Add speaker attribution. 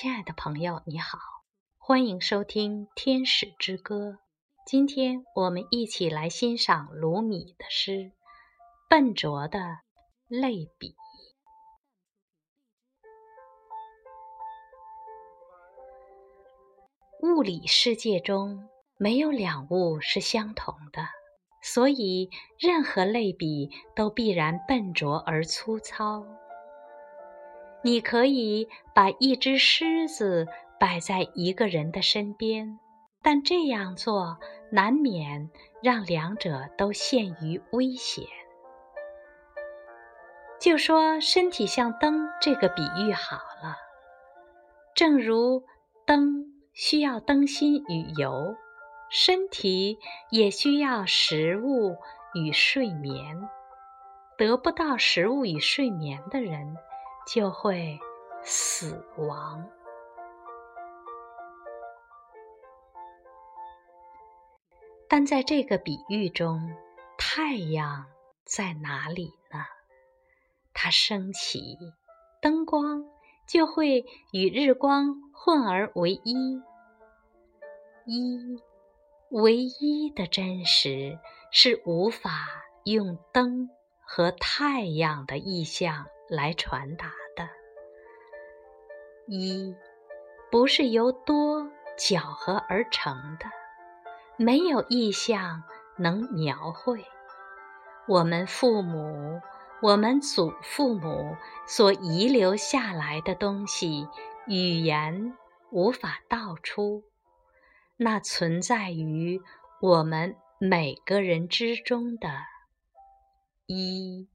Speaker 1: 亲爱的朋友，你好，欢迎收听《天使之歌》。今天我们一起来欣赏鲁米的诗《笨拙的类比》。物理世界中没有两物是相同的，所以任何类比都必然笨拙而粗糙。你可以把一只狮子摆在一个人的身边，但这样做难免让两者都陷于危险。就说身体像灯这个比喻好了，正如灯需要灯芯与油，身体也需要食物与睡眠。得不到食物与睡眠的人。就会死亡。但在这个比喻中，太阳在哪里呢？它升起，灯光就会与日光混而为一。一，唯一的真实是无法用灯和太阳的意象来传达的。一不是由多搅合而成的，没有意象能描绘。我们父母、我们祖父母所遗留下来的东西，语言无法道出。那存在于我们每个人之中的一。